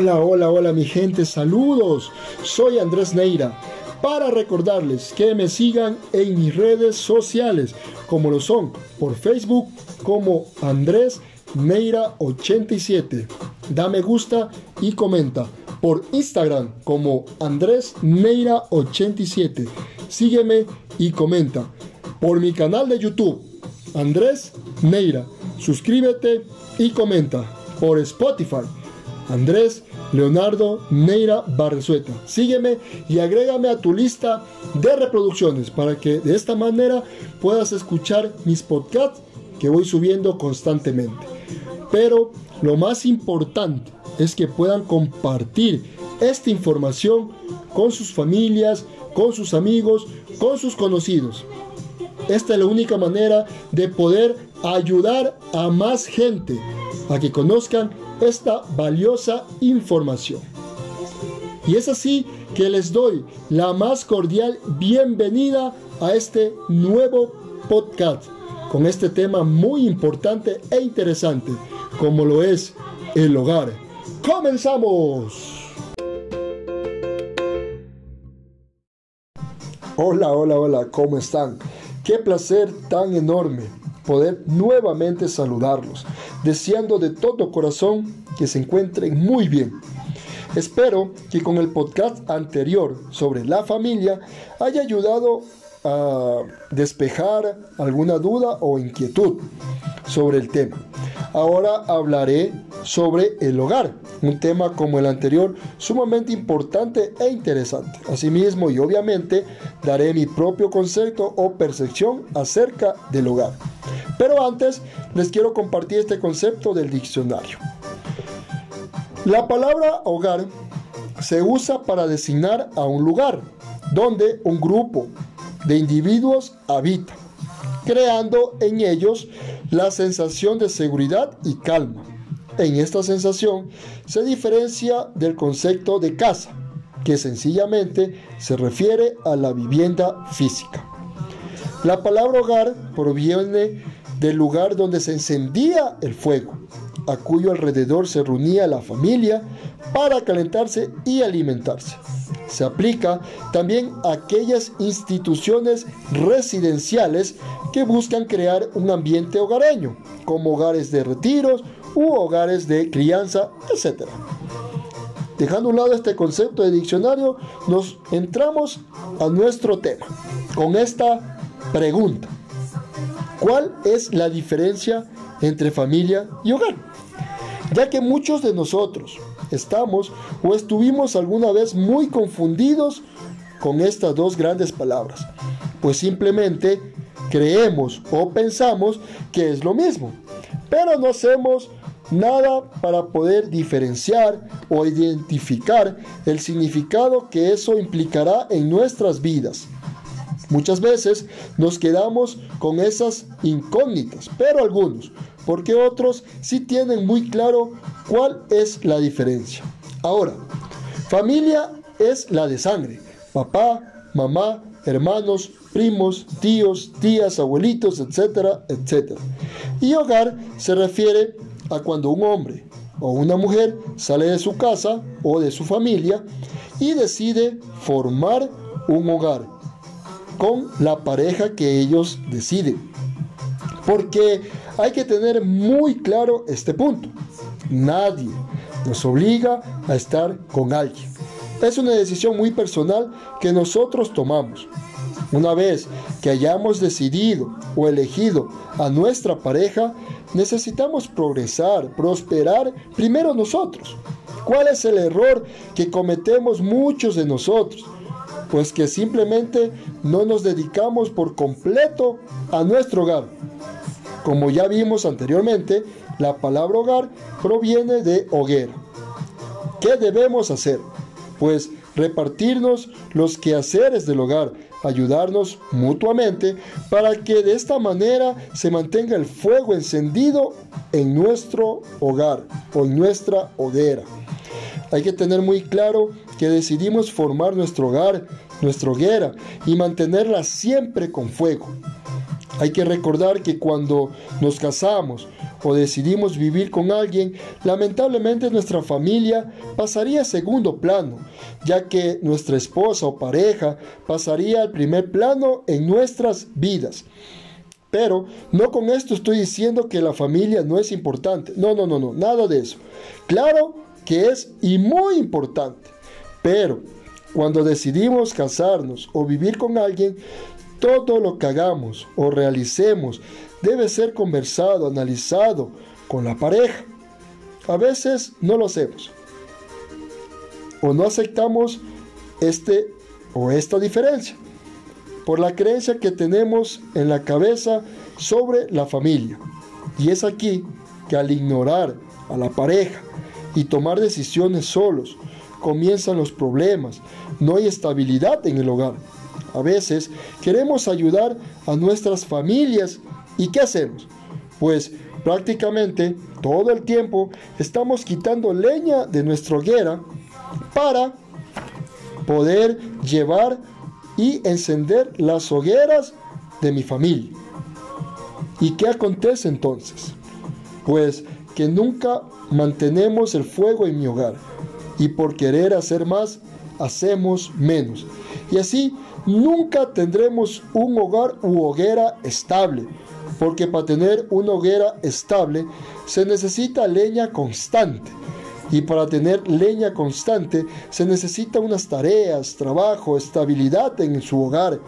Hola, hola, hola mi gente, saludos. Soy Andrés Neira para recordarles que me sigan en mis redes sociales, como lo son por Facebook como Andrés Neira 87. Da me gusta y comenta. Por Instagram como Andrés Neira 87. Sígueme y comenta. Por mi canal de YouTube Andrés Neira. Suscríbete y comenta. Por Spotify Andrés Leonardo Neira Barresueta. Sígueme y agrégame a tu lista de reproducciones para que de esta manera puedas escuchar mis podcasts que voy subiendo constantemente. Pero lo más importante es que puedan compartir esta información con sus familias, con sus amigos, con sus conocidos. Esta es la única manera de poder ayudar a más gente a que conozcan esta valiosa información. Y es así que les doy la más cordial bienvenida a este nuevo podcast con este tema muy importante e interesante como lo es el hogar. ¡Comenzamos! Hola, hola, hola, ¿cómo están? Qué placer tan enorme poder nuevamente saludarlos, deseando de todo corazón que se encuentren muy bien. Espero que con el podcast anterior sobre la familia haya ayudado a despejar alguna duda o inquietud sobre el tema. Ahora hablaré sobre el hogar, un tema como el anterior sumamente importante e interesante. Asimismo y obviamente daré mi propio concepto o percepción acerca del hogar. Pero antes les quiero compartir este concepto del diccionario. La palabra hogar se usa para designar a un lugar donde un grupo de individuos habita, creando en ellos la sensación de seguridad y calma. En esta sensación se diferencia del concepto de casa, que sencillamente se refiere a la vivienda física. La palabra hogar proviene del lugar donde se encendía el fuego, a cuyo alrededor se reunía la familia para calentarse y alimentarse. Se aplica también a aquellas instituciones residenciales que buscan crear un ambiente hogareño, como hogares de retiros u hogares de crianza, etc. Dejando a un lado este concepto de diccionario, nos entramos a nuestro tema con esta pregunta. ¿Cuál es la diferencia entre familia y hogar? Ya que muchos de nosotros estamos o estuvimos alguna vez muy confundidos con estas dos grandes palabras, pues simplemente creemos o pensamos que es lo mismo, pero no hacemos nada para poder diferenciar o identificar el significado que eso implicará en nuestras vidas. Muchas veces nos quedamos con esas incógnitas, pero algunos, porque otros sí tienen muy claro cuál es la diferencia. Ahora, familia es la de sangre, papá, mamá, hermanos, primos, tíos, tías, abuelitos, etcétera, etcétera. Y hogar se refiere a cuando un hombre o una mujer sale de su casa o de su familia y decide formar un hogar con la pareja que ellos deciden. Porque hay que tener muy claro este punto. Nadie nos obliga a estar con alguien. Es una decisión muy personal que nosotros tomamos. Una vez que hayamos decidido o elegido a nuestra pareja, necesitamos progresar, prosperar primero nosotros. ¿Cuál es el error que cometemos muchos de nosotros? pues que simplemente no nos dedicamos por completo a nuestro hogar. Como ya vimos anteriormente, la palabra hogar proviene de hoguera. ¿Qué debemos hacer? Pues repartirnos los quehaceres del hogar, ayudarnos mutuamente para que de esta manera se mantenga el fuego encendido en nuestro hogar o en nuestra hoguera. Hay que tener muy claro que decidimos formar nuestro hogar, nuestra hoguera y mantenerla siempre con fuego. Hay que recordar que cuando nos casamos o decidimos vivir con alguien, lamentablemente nuestra familia pasaría a segundo plano, ya que nuestra esposa o pareja pasaría al primer plano en nuestras vidas. Pero no con esto estoy diciendo que la familia no es importante. No, no, no, no, nada de eso. Claro que es y muy importante. Pero cuando decidimos casarnos o vivir con alguien, todo lo que hagamos o realicemos debe ser conversado, analizado con la pareja. A veces no lo hacemos. O no aceptamos este o esta diferencia por la creencia que tenemos en la cabeza sobre la familia. Y es aquí que al ignorar a la pareja y tomar decisiones solos, comienzan los problemas. No hay estabilidad en el hogar. A veces queremos ayudar a nuestras familias y ¿qué hacemos? Pues prácticamente todo el tiempo estamos quitando leña de nuestra hoguera para poder llevar y encender las hogueras de mi familia. ¿Y qué acontece entonces? Pues que nunca mantenemos el fuego en mi hogar y por querer hacer más, hacemos menos. Y así nunca tendremos un hogar u hoguera estable, porque para tener una hoguera estable se necesita leña constante. Y para tener leña constante se necesita unas tareas, trabajo, estabilidad en su hogar.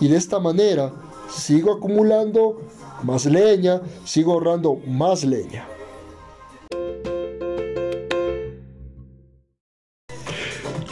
Y de esta manera sigo acumulando más leña, sigo ahorrando más leña.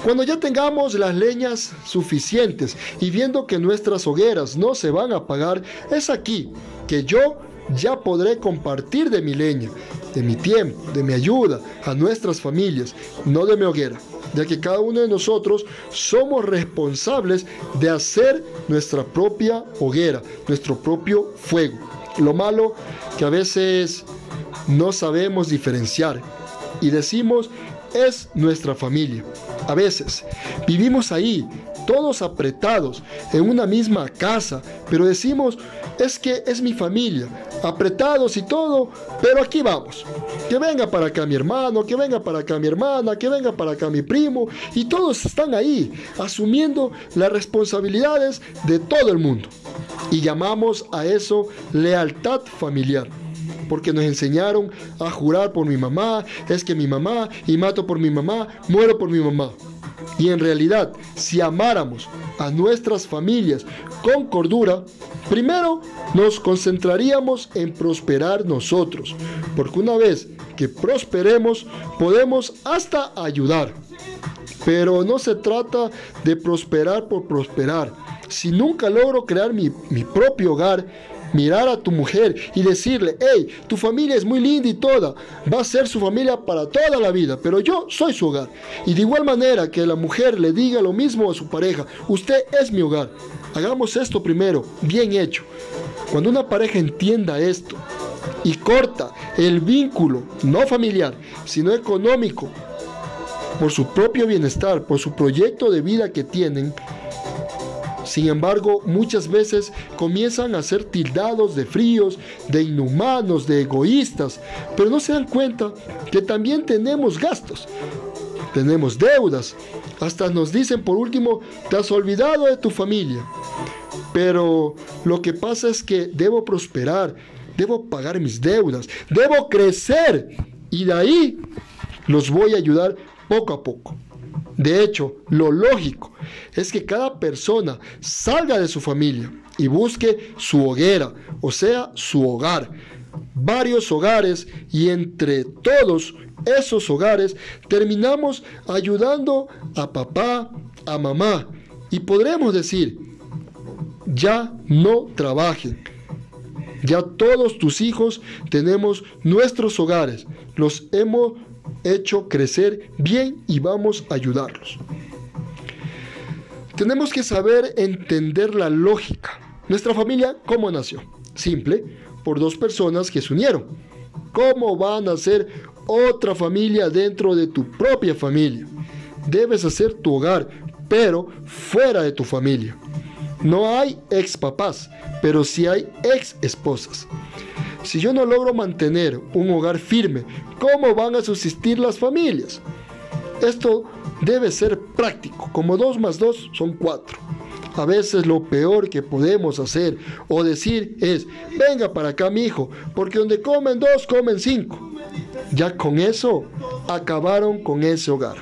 Cuando ya tengamos las leñas suficientes y viendo que nuestras hogueras no se van a apagar, es aquí que yo ya podré compartir de mi leña, de mi tiempo, de mi ayuda a nuestras familias, no de mi hoguera, ya que cada uno de nosotros somos responsables de hacer nuestra propia hoguera, nuestro propio fuego. Lo malo que a veces no sabemos diferenciar y decimos es nuestra familia. A veces vivimos ahí, todos apretados, en una misma casa, pero decimos, es que es mi familia, apretados y todo, pero aquí vamos. Que venga para acá mi hermano, que venga para acá mi hermana, que venga para acá mi primo, y todos están ahí, asumiendo las responsabilidades de todo el mundo. Y llamamos a eso lealtad familiar porque nos enseñaron a jurar por mi mamá, es que mi mamá, y mato por mi mamá, muero por mi mamá. Y en realidad, si amáramos a nuestras familias con cordura, primero nos concentraríamos en prosperar nosotros, porque una vez que prosperemos, podemos hasta ayudar. Pero no se trata de prosperar por prosperar. Si nunca logro crear mi, mi propio hogar, mirar a tu mujer y decirle, hey, tu familia es muy linda y toda, va a ser su familia para toda la vida, pero yo soy su hogar. Y de igual manera que la mujer le diga lo mismo a su pareja, usted es mi hogar. Hagamos esto primero, bien hecho. Cuando una pareja entienda esto y corta el vínculo, no familiar, sino económico, por su propio bienestar, por su proyecto de vida que tienen, sin embargo, muchas veces comienzan a ser tildados de fríos, de inhumanos, de egoístas, pero no se dan cuenta que también tenemos gastos, tenemos deudas, hasta nos dicen por último, te has olvidado de tu familia. Pero lo que pasa es que debo prosperar, debo pagar mis deudas, debo crecer y de ahí los voy a ayudar poco a poco. De hecho, lo lógico es que cada persona salga de su familia y busque su hoguera, o sea, su hogar. Varios hogares y entre todos esos hogares terminamos ayudando a papá, a mamá y podremos decir, ya no trabajen. Ya todos tus hijos tenemos nuestros hogares, los hemos hecho crecer bien y vamos a ayudarlos. Tenemos que saber entender la lógica. Nuestra familia, ¿cómo nació? Simple, por dos personas que se unieron. ¿Cómo van a ser otra familia dentro de tu propia familia? Debes hacer tu hogar, pero fuera de tu familia. No hay ex papás, pero sí hay ex esposas. Si yo no logro mantener un hogar firme, ¿cómo van a subsistir las familias? Esto debe ser práctico, como 2 más 2 son 4. A veces lo peor que podemos hacer o decir es, venga para acá mi hijo, porque donde comen dos, comen cinco. Ya con eso acabaron con ese hogar.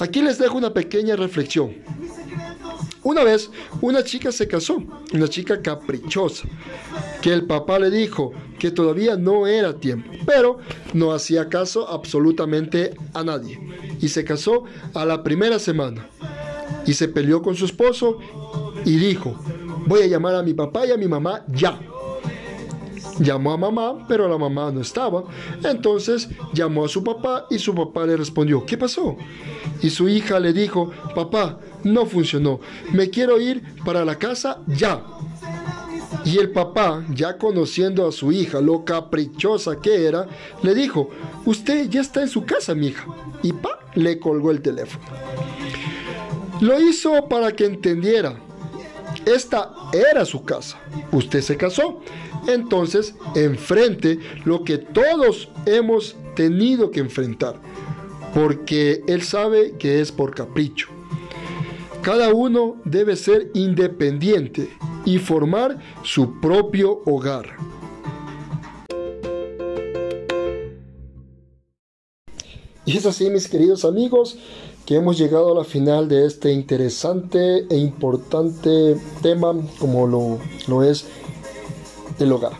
Aquí les dejo una pequeña reflexión. Una vez una chica se casó, una chica caprichosa, que el papá le dijo que todavía no era tiempo, pero no hacía caso absolutamente a nadie y se casó a la primera semana y se peleó con su esposo y dijo, voy a llamar a mi papá y a mi mamá ya. Llamó a mamá, pero la mamá no estaba. Entonces llamó a su papá y su papá le respondió, ¿qué pasó? Y su hija le dijo, papá, no funcionó, me quiero ir para la casa ya. Y el papá, ya conociendo a su hija, lo caprichosa que era, le dijo, usted ya está en su casa, mi hija. Y pa, le colgó el teléfono. Lo hizo para que entendiera. Esta era su casa. Usted se casó. Entonces, enfrente lo que todos hemos tenido que enfrentar. Porque él sabe que es por capricho. Cada uno debe ser independiente y formar su propio hogar. Y es así, mis queridos amigos, que hemos llegado a la final de este interesante e importante tema como lo, lo es el hogar.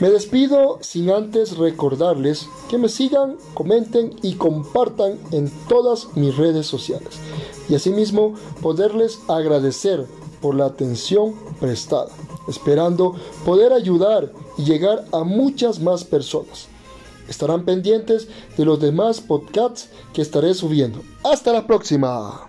Me despido sin antes recordarles que me sigan, comenten y compartan en todas mis redes sociales. Y asimismo poderles agradecer por la atención prestada, esperando poder ayudar y llegar a muchas más personas. Estarán pendientes de los demás podcasts que estaré subiendo. Hasta la próxima.